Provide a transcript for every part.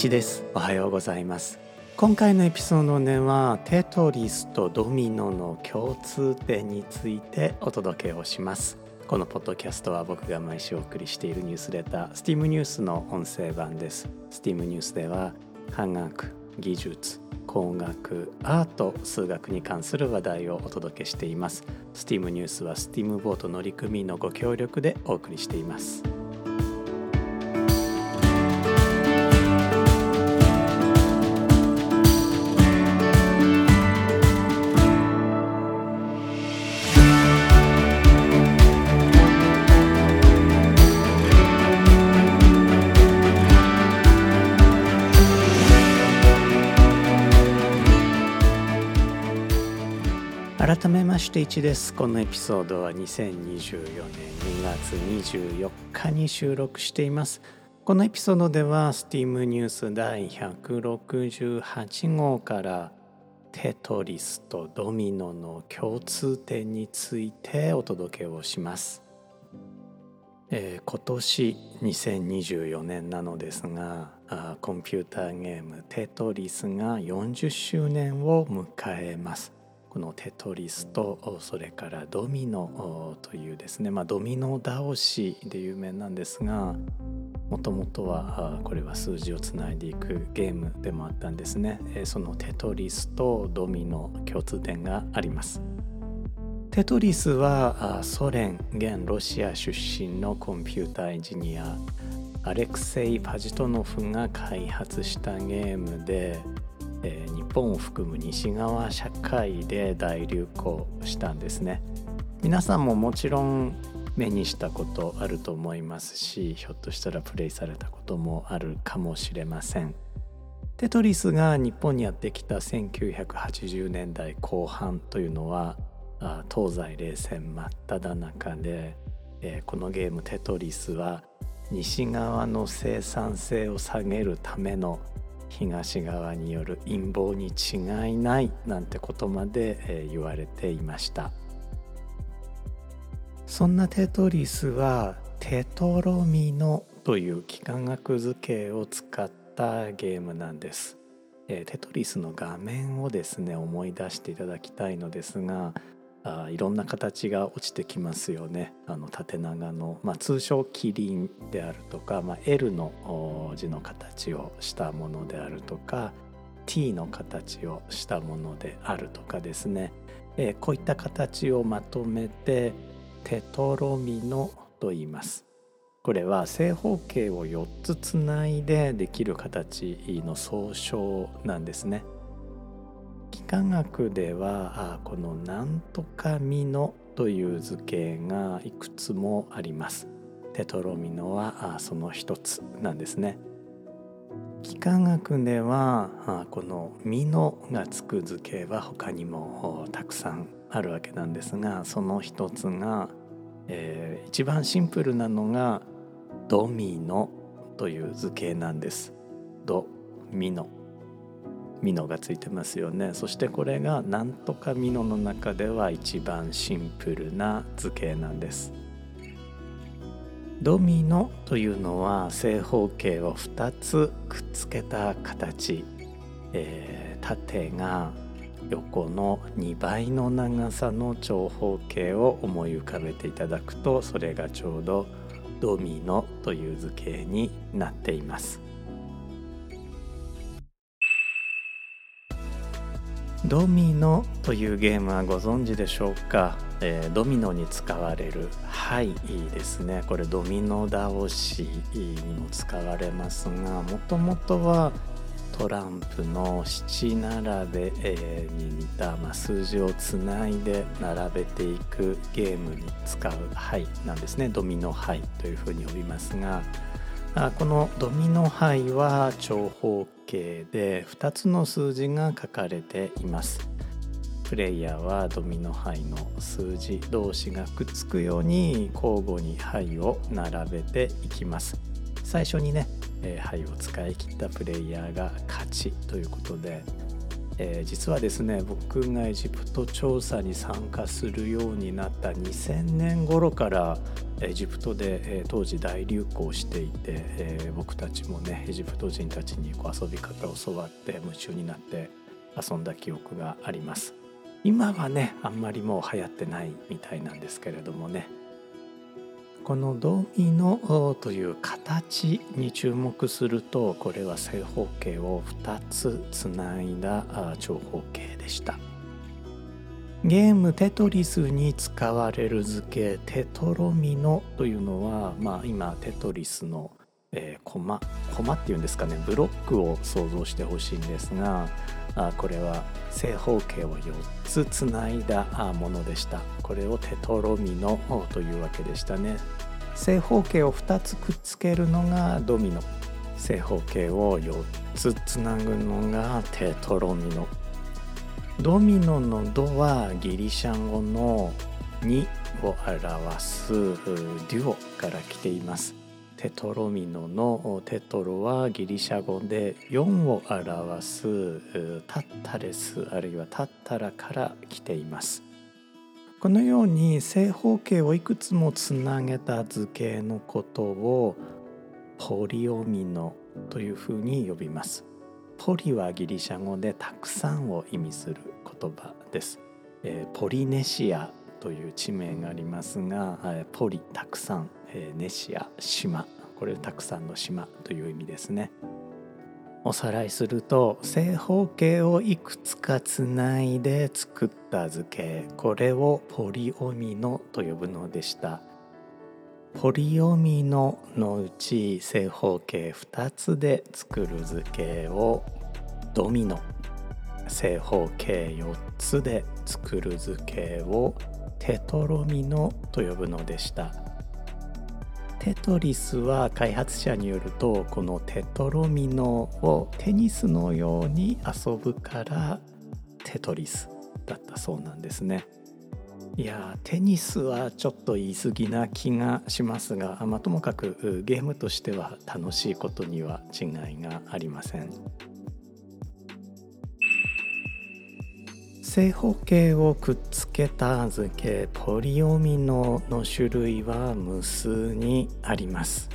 一ですおはようございます今回のエピソードではテトリスとドミノの共通点についてお届けをしますこのポッドキャストは僕が毎週お送りしているニュースレター STEAM ニュースの音声版です STEAM ニュースでは科学技術工学アート数学に関する話題をお届けしています STEAM ニュースは STEAM ボート乗組員のご協力でお送りしています改めまして1ですこのエピソードは2024年2月24日に収録していますこのエピソードでは STEAM ニュース第168号からテトリスとドミノの共通点についてお届けをします、えー、今年2024年なのですがコンピューターゲームテトリスが40周年を迎えますこのテトリスとそれからドミノというですね、まあ、ドミノ倒しで有名なんですがもともとはこれは数字をつないでいくゲームでもあったんですね。そのテトリスとドミノ共通点があります。テトリスはソ連現ロシア出身のコンピューターエンジニアアレクセイ・パジトノフが開発したゲームでえー、日本を含む西側社会で大流行したんですね。皆さんももちろん目にしたことあると思いますしひょっとしたらプレイされたこともあるかもしれません。テトリスが日本にやってきた1980年代後半というのは東西冷戦真っ只中で、えー、このゲームテトリスは西側の生産性を下げるための東側による陰謀に違いないなんてことまで、え言われていました。そんなテトリスはテトロミノという幾何学図形を使ったゲームなんです、えテトリスの画面をですね思い出していただきたいのですがあいろんな形が落ちてきますよねあの縦長の、まあ、通称キリンであるとか、まあ、L の字の形をしたものであるとか T の形をしたものであるとかですね、えー、こういった形をまとめてテトロミノと言います。これは正方形を4つつないでできる形の総称なんですね。幾何学ではこの「なんとかミノ」という図形がいくつもあります。テトロミノはその一つなんですね。幾何学ではこの「ミノ」がつく図形は他にもたくさんあるわけなんですがその一つが、えー、一番シンプルなのが「ドミノ」という図形なんです。ドミノミノがついてますよね。そしてこれがなんとかミノの中では一番シンプルな図形なんです。ドミノというのは正方形を2つくっつけた形、えー、縦が横の2倍の長さの長方形を思い浮かべていただくとそれがちょうどドミノという図形になっています。ドミノというゲームはご存知でしょうか、えー、ドミノに使われる「はい」ですね。これドミノ倒しにも使われますがもともとはトランプの七並べ、え、に似た、まあ、数字をつないで並べていくゲームに使う「はい」なんですね。ドミノ「はい」というふうに呼びますがあこのドミノ牌は長方形で2つの数字が書かれています。プレイヤーはドミノ牌の数字同士がくっつくように交互に牌を並べていきます。最初にね、えー、牌を使い切ったプレイヤーが勝ちということで、えー、実はですね僕がエジプト調査に参加するようになった2000年頃からエジプトでえ当時大流行していてえ僕たちもねエジプト人たちにこう遊び方を教わって夢中になって遊んだ記憶があります。今はねあんまりもう流行ってないみたいなんですけれどもねこのドミノという形に注目するとこれは正方形を2つつないだ長方形でした。ゲームテトリスに使われる図形テトロミノというのは、まあ、今テトリスの、えー、コマコマっていうんですかねブロックを想像してほしいんですがあこれは正方形を4つつないだものでした。これをテトロミノというわけでしたね。正方形を2つくっつけるのがドミノ。正方形を4つつなぐのがテトロミノ。ドミノの「ド」はギリシャ語の「2」を表すデュオから来ています。テトロミノのテトロはギリシャ語で4を表すタッタレスあるいはタッタラから来ています。このように正方形をいくつもつなげた図形のことをポリオミノというふうに呼びます。ポリはギリシャ語でたくさんを意味する言葉です、えポリネシアという地名がありますがポリたくさん。ネシア島。これたくさんの島という意味ですね。おさらいすると正方形をいくつかつないで作った図形。これをポリオミノと呼ぶのでした。ポリオミノのうち正方形2つで作る図形をドミノ。正方形4つで作る図形をテトロミノと呼ぶのでした。テトリスは開発者によるとこのテトロミノをテニスのように遊ぶからテトリスだったそうなんですねいやテニスはちょっと言い過ぎな気がしますが、まあ、ともかくゲームとしては楽しいことには違いがありません。正方形をくっつけた図形ポリオミノの種類は無数にあります。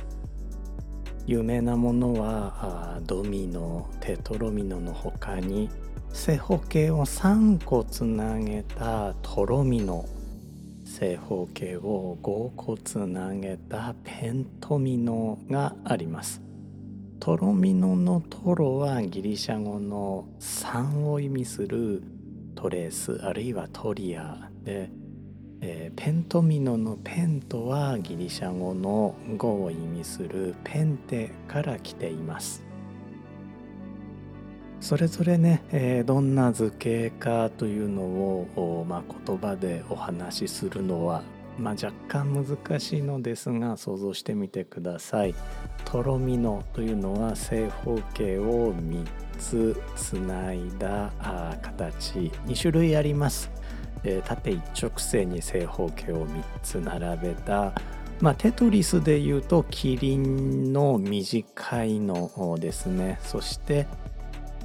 有名なものはドミノテトロミノの他に正方形を3個つなげたトロミノ。正方形を5個つなげたペントミノがあります。トロミノのトロはギリシャ語の3を意味するトレースあるいはトリアで、えー、ペントミノのペントはギリシャ語の語を意味するペンテから来ていますそれぞれね、えー、どんな図形かというのを、まあ、言葉でお話しするのは、まあ、若干難しいのですが想像してみてください。トロミノというのは正方形を3つつないだ形。2種類あります、えー、縦一直線に正方形を3つ並べたまあ、テトリスでいうとキリンの短いのですね。そして、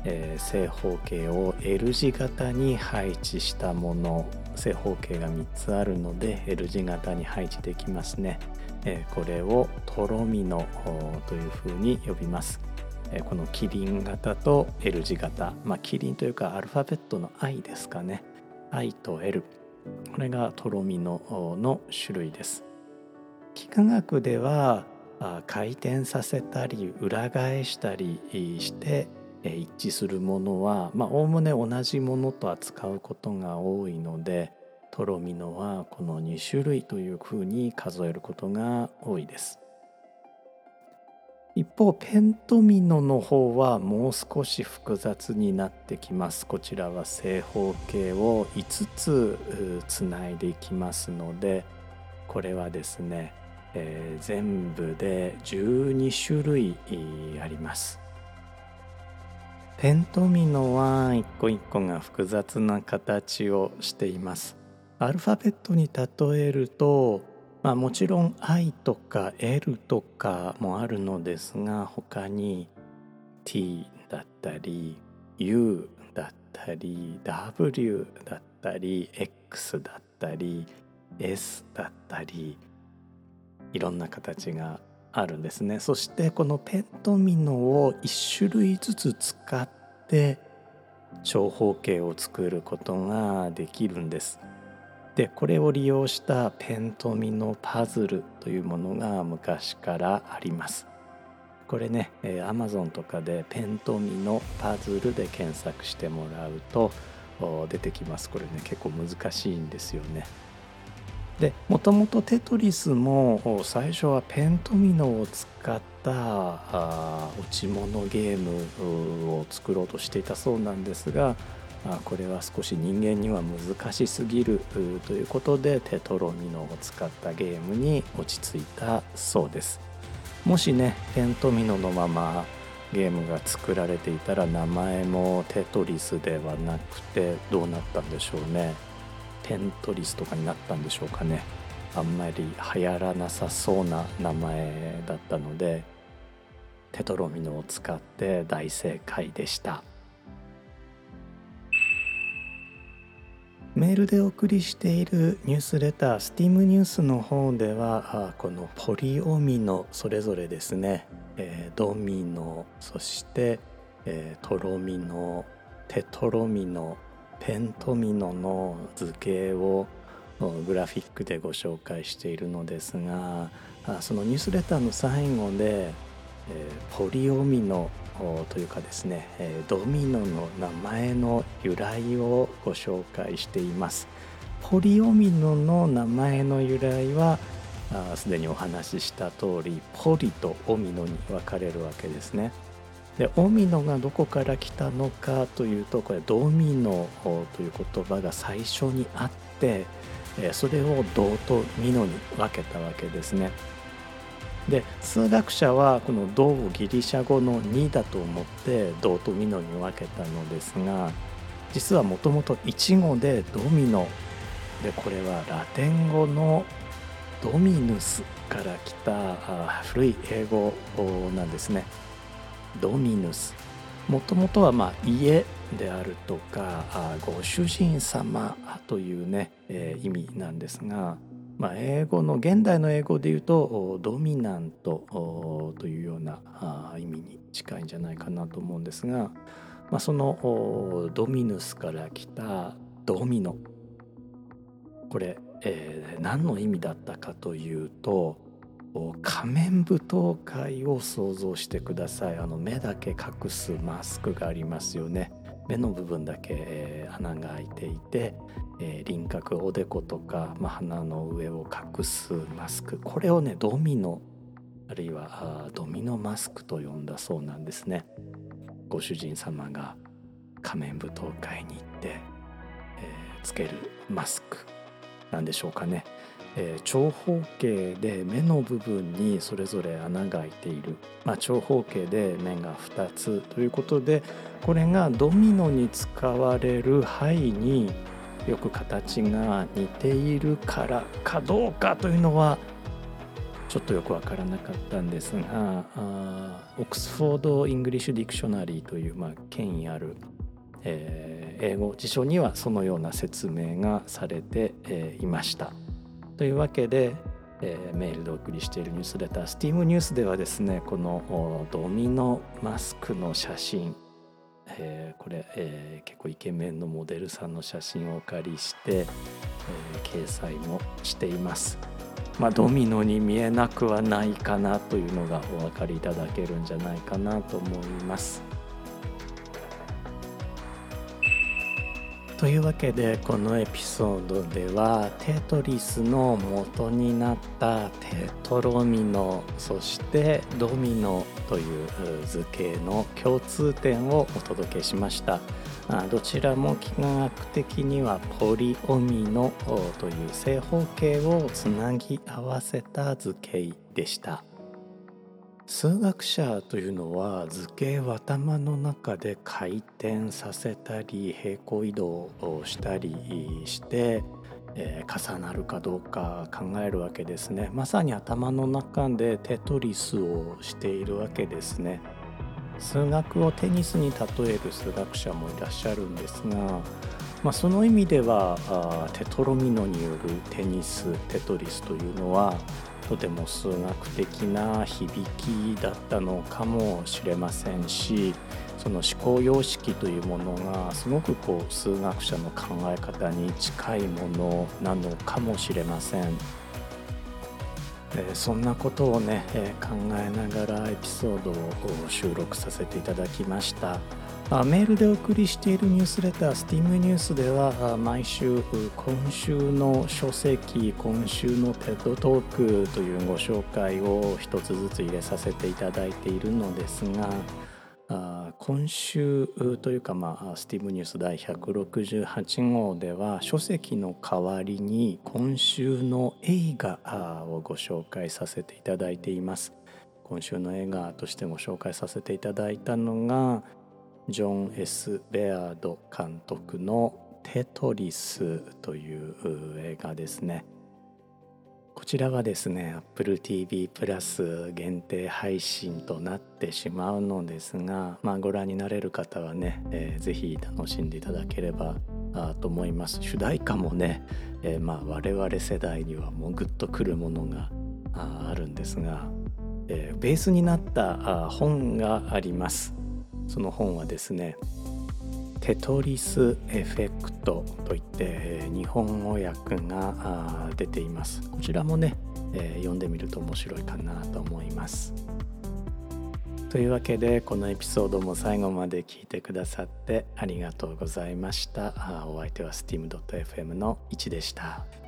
えー、正方形を L 字型に配置したもの。正方形が3つあるので L 字型に配置できますね、えー、これをトロミノというふうに呼びます。このキリン型と L 字型、まあ、キリンというかアルファベットの I ですかね。I と L これがとろみのの種類です。幾何学では回転させたり裏返したりして一致するものはおおむね同じものと扱うことが多いのでトロミノはこの2種類というふうに数えることが多いです。一方ペントミノの方はもう少し複雑になってきます。こちらは正方形を5つつないでいきますのでこれはですね、えー、全部で12種類あります。ペントミノは一個一個が複雑な形をしています。アルファベットに例えるとまあ、もちろん I とか L とかもあるのですが他に T だったり U だったり W だったり X だったり S だったりいろんな形があるんですね。そしてこのペントミノを1種類ずつ使って長方形を作ることができるんです。でこれを利用したペントミノパズルというものが昔からあります。これね、えー、Amazon とかでペントミノパズルで検索してもらうと出てきます。これね結構難しいんですよね。でもともとテトリスも最初はペントミノを使ったあ落ち物ゲームを作ろうとしていたそうなんですがあこれは少し人間には難しすぎるということでテトロミノを使ったゲームに落ち着いたそうです。もしねペントミノのままゲームが作られていたら名前もテトリスではなくてどうなったんでしょうね。テントリスとかになったんでしょうかね。あんまり流行らなさそうな名前だったのでテトロミノを使って大正解でした。メールでお送りしているニュースレター STEAM ニュースの方ではこのポリオミノそれぞれですね、えー、ドミノそして、えー、トロミノテトロミノペントミノの図形をグラフィックでご紹介しているのですがそのニュースレターの最後で、えー、ポリオミノというかですね、えー、ドミノの名前の由来をご紹介していますポリオミノの名前の由来はすでにお話しした通りポリとオミノに分かれるわけですねでオミノがどこから来たのかというとこれドミノという言葉が最初にあってそれを銅とミノに分けたわけですね。で数学者はこの銅をギリシャ語の2だと思って銅とミノに分けたのですが実はもともと1語でドミノでこれはラテン語のドミヌスから来た古い英語なんですね。ドミヌスもともとはまあ家であるとかご主人様というね、えー、意味なんですが、まあ、英語の現代の英語で言うとドミナントというような意味に近いんじゃないかなと思うんですが、まあ、そのドミヌスから来たドミノ。これ、えー、何の意味だったかというと仮面舞踏会を想像してください。あの目だけ隠すマスクがありますよね。目の部分だけ、えー、穴が開いていて、えー、輪郭おでことか、まあ、鼻の上を隠すマスク。これをねドミノあるいはドミノマスクと呼んだそうなんですね。ご主人様が仮面舞踏会に行って、えー、つけるマスクなんでしょうかね。えー、長方形で目の部分にそれぞれ穴が開いている、まあ、長方形で面が2つということでこれがドミノに使われる牌によく形が似ているからかどうかというのはちょっとよく分からなかったんですがあ Oxford English Dictionary という、まあ、権威ある、えー、英語辞書にはそのような説明がされて、えー、いました。というわけで、えー、メールでお送りしているニュースレター STEAM ニュースではですねこのドミノマスクの写真、えー、これ、えー、結構イケメンのモデルさんの写真をお借りして、え掲載もしています。まあ、ドミノに見えなくはないかなというのがお分かりいただけるんじゃないかなと思います。というわけでこのエピソードではテトリスの元になったテトロミノそしてドミノという図形の共通点をお届けしました。どちらも幾何学的にはポリオミノという正方形をつなぎ合わせた図形でした。数学者というのは図形を頭の中で回転させたり平行移動をしたりして、えー、重なるかどうか考えるわけですね。まさに頭の中でテトリスをしているわけですね。数学をテニスに例える数学者もいらっしゃるんですが、まあ、その意味ではテトロミノによるテニステトリスというのはとても数学的な響きだったのかもしれませんしその思考様式というものがすごくこう数学者の考え方に近いものなのかもしれません。えそんなことをね、え考えながらエピソードを収録させていただきました。メールでお送りしているニュースレター STEAM ニュースでは毎週今週の書籍今週の TED トークというご紹介を一つずつ入れさせていただいているのですが今週というか、まあ、スティーブニュース第168号では書籍の代わりに今週の映画をご紹介させていただいています。今週の映画としてご紹介させていただいたのがジョン・ S・ ベアード監督の「テトリス」という映画ですね。こちらはですね Apple TV プラス限定配信となってしまうのですが、まあ、ご覧になれる方はね、えー、ぜひ楽しんでいただければと思います。主題歌もね、えー、まあ我々世代にはもうグッとくるものがあるんですが、えー、ベースになった本があります。その本はですねテトリスエフェクトといって日本語訳が出ています。こちらもね、え、読んでみると面白いかなと思います。というわけでこのエピソードも最後まで聞いてくださってありがとうございました。お相手は steam.fm の1でした。